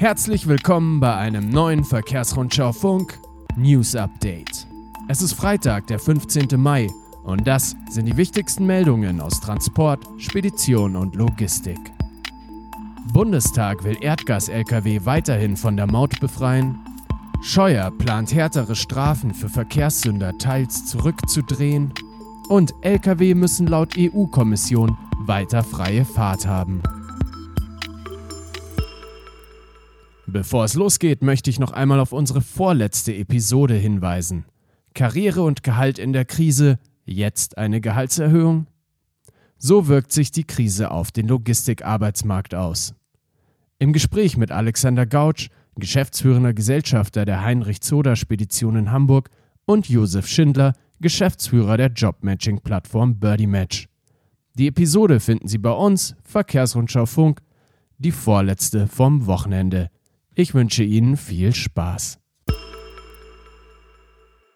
Herzlich willkommen bei einem neuen Verkehrsrundschau Funk News Update. Es ist Freitag, der 15. Mai und das sind die wichtigsten Meldungen aus Transport, Spedition und Logistik. Bundestag will Erdgas-Lkw weiterhin von der Maut befreien. Scheuer plant härtere Strafen für Verkehrssünder teils zurückzudrehen. Und Lkw müssen laut EU-Kommission weiter freie Fahrt haben. Bevor es losgeht, möchte ich noch einmal auf unsere vorletzte Episode hinweisen. Karriere und Gehalt in der Krise, jetzt eine Gehaltserhöhung? So wirkt sich die Krise auf den Logistikarbeitsmarkt aus. Im Gespräch mit Alexander Gautsch, geschäftsführender Gesellschafter der Heinrich-Zoder-Spedition in Hamburg, und Josef Schindler, Geschäftsführer der Jobmatching-Plattform Birdie Match. Die Episode finden Sie bei uns, Verkehrsrundschau Funk, die vorletzte vom Wochenende. Ich wünsche Ihnen viel Spaß.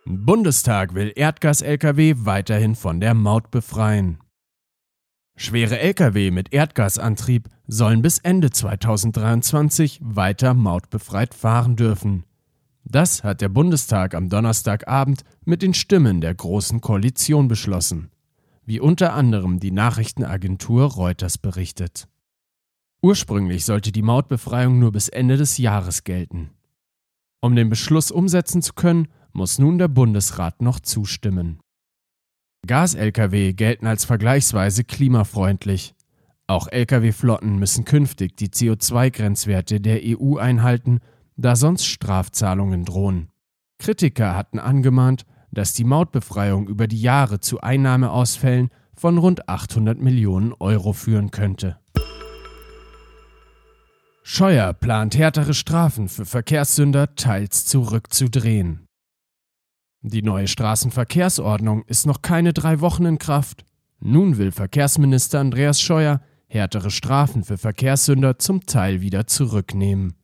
Bundestag will Erdgas-Lkw weiterhin von der Maut befreien. Schwere Lkw mit Erdgasantrieb sollen bis Ende 2023 weiter mautbefreit fahren dürfen. Das hat der Bundestag am Donnerstagabend mit den Stimmen der Großen Koalition beschlossen, wie unter anderem die Nachrichtenagentur Reuters berichtet. Ursprünglich sollte die Mautbefreiung nur bis Ende des Jahres gelten. Um den Beschluss umsetzen zu können, muss nun der Bundesrat noch zustimmen. Gas-Lkw gelten als vergleichsweise klimafreundlich. Auch Lkw-Flotten müssen künftig die CO2-Grenzwerte der EU einhalten, da sonst Strafzahlungen drohen. Kritiker hatten angemahnt, dass die Mautbefreiung über die Jahre zu Einnahmeausfällen von rund 800 Millionen Euro führen könnte. Scheuer plant härtere Strafen für Verkehrssünder teils zurückzudrehen. Die neue Straßenverkehrsordnung ist noch keine drei Wochen in Kraft. Nun will Verkehrsminister Andreas Scheuer härtere Strafen für Verkehrssünder zum Teil wieder zurücknehmen.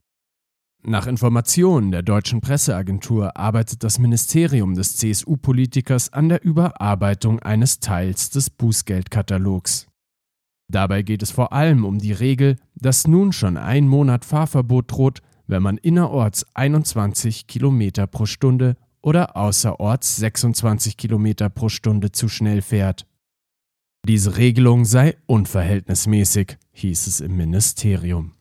Nach Informationen der deutschen Presseagentur arbeitet das Ministerium des CSU-Politikers an der Überarbeitung eines Teils des Bußgeldkatalogs. Dabei geht es vor allem um die Regel, dass nun schon ein Monat Fahrverbot droht, wenn man innerorts 21 km pro Stunde oder außerorts 26 km pro Stunde zu schnell fährt. Diese Regelung sei unverhältnismäßig, hieß es im Ministerium.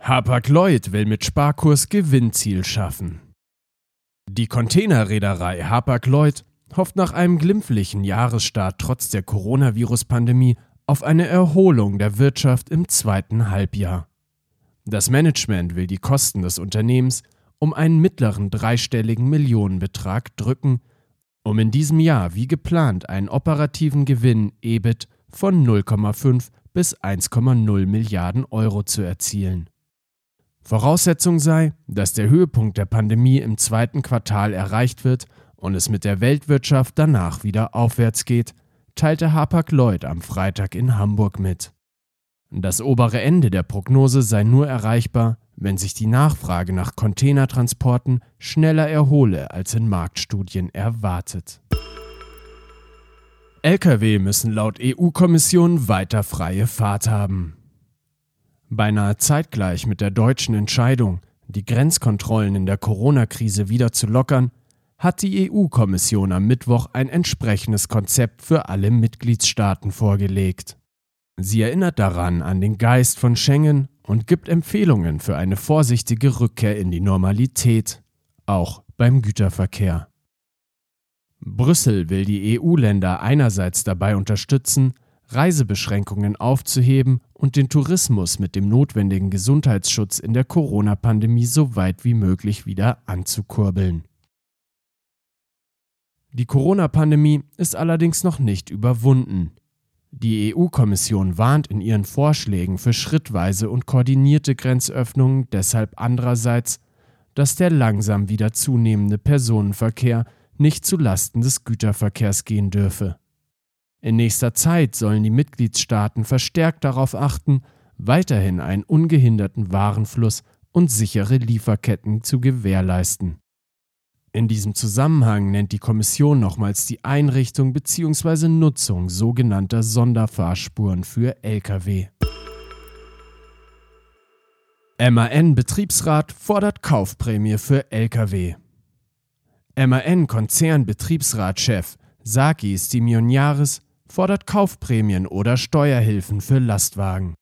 Hapag-Lloyd will mit Sparkurs Gewinnziel schaffen. Die Containerreederei Hapag-Lloyd hofft nach einem glimpflichen Jahresstart trotz der Coronavirus-Pandemie auf eine Erholung der Wirtschaft im zweiten Halbjahr. Das Management will die Kosten des Unternehmens um einen mittleren dreistelligen Millionenbetrag drücken, um in diesem Jahr wie geplant einen operativen Gewinn EBIT von 0,5 bis 1,0 Milliarden Euro zu erzielen. Voraussetzung sei, dass der Höhepunkt der Pandemie im zweiten Quartal erreicht wird und es mit der Weltwirtschaft danach wieder aufwärts geht, teilte Hapag-Lloyd am Freitag in Hamburg mit. Das obere Ende der Prognose sei nur erreichbar, wenn sich die Nachfrage nach Containertransporten schneller erhole als in Marktstudien erwartet. Lkw müssen laut EU-Kommission weiter freie Fahrt haben. Beinahe zeitgleich mit der deutschen Entscheidung, die Grenzkontrollen in der Corona-Krise wieder zu lockern, hat die EU-Kommission am Mittwoch ein entsprechendes Konzept für alle Mitgliedstaaten vorgelegt. Sie erinnert daran an den Geist von Schengen und gibt Empfehlungen für eine vorsichtige Rückkehr in die Normalität, auch beim Güterverkehr. Brüssel will die EU-Länder einerseits dabei unterstützen, Reisebeschränkungen aufzuheben und den Tourismus mit dem notwendigen Gesundheitsschutz in der Corona-Pandemie so weit wie möglich wieder anzukurbeln. Die Corona-Pandemie ist allerdings noch nicht überwunden. Die EU-Kommission warnt in ihren Vorschlägen für schrittweise und koordinierte Grenzöffnungen deshalb andererseits, dass der langsam wieder zunehmende Personenverkehr nicht zu Lasten des Güterverkehrs gehen dürfe. In nächster Zeit sollen die Mitgliedstaaten verstärkt darauf achten, weiterhin einen ungehinderten Warenfluss und sichere Lieferketten zu gewährleisten. In diesem Zusammenhang nennt die Kommission nochmals die Einrichtung bzw. Nutzung sogenannter Sonderfahrspuren für Lkw. MAN-Betriebsrat fordert Kaufprämie für Lkw. MAN-Konzernbetriebsratschef Saki Stimioniaris fordert Kaufprämien oder Steuerhilfen für Lastwagen.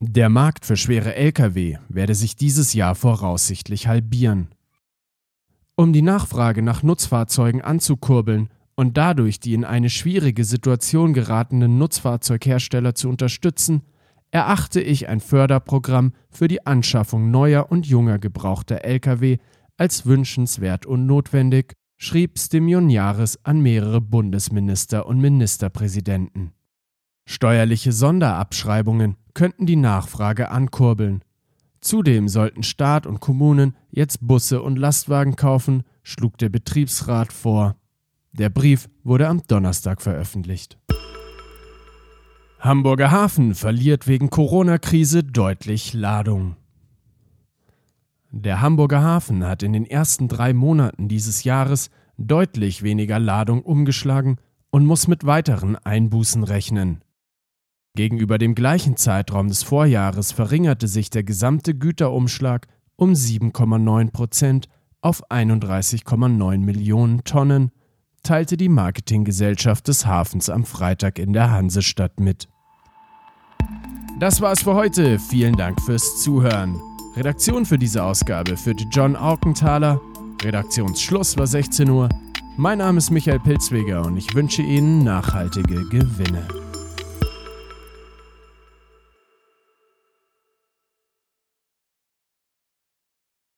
Der Markt für schwere Lkw werde sich dieses Jahr voraussichtlich halbieren. Um die Nachfrage nach Nutzfahrzeugen anzukurbeln und dadurch die in eine schwierige Situation geratenen Nutzfahrzeughersteller zu unterstützen, erachte ich ein Förderprogramm für die Anschaffung neuer und junger gebrauchter Lkw als wünschenswert und notwendig, schrieb Stimioniaris an mehrere Bundesminister und Ministerpräsidenten. Steuerliche Sonderabschreibungen könnten die Nachfrage ankurbeln. Zudem sollten Staat und Kommunen jetzt Busse und Lastwagen kaufen, schlug der Betriebsrat vor. Der Brief wurde am Donnerstag veröffentlicht. Hamburger Hafen verliert wegen Corona-Krise deutlich Ladung. Der Hamburger Hafen hat in den ersten drei Monaten dieses Jahres deutlich weniger Ladung umgeschlagen und muss mit weiteren Einbußen rechnen. Gegenüber dem gleichen Zeitraum des Vorjahres verringerte sich der gesamte Güterumschlag um 7,9 Prozent auf 31,9 Millionen Tonnen, teilte die Marketinggesellschaft des Hafens am Freitag in der Hansestadt mit. Das war's für heute. Vielen Dank fürs Zuhören. Redaktion für diese Ausgabe führte John Aukenthaler. Redaktionsschluss war 16 Uhr. Mein Name ist Michael Pilzweger und ich wünsche Ihnen nachhaltige Gewinne.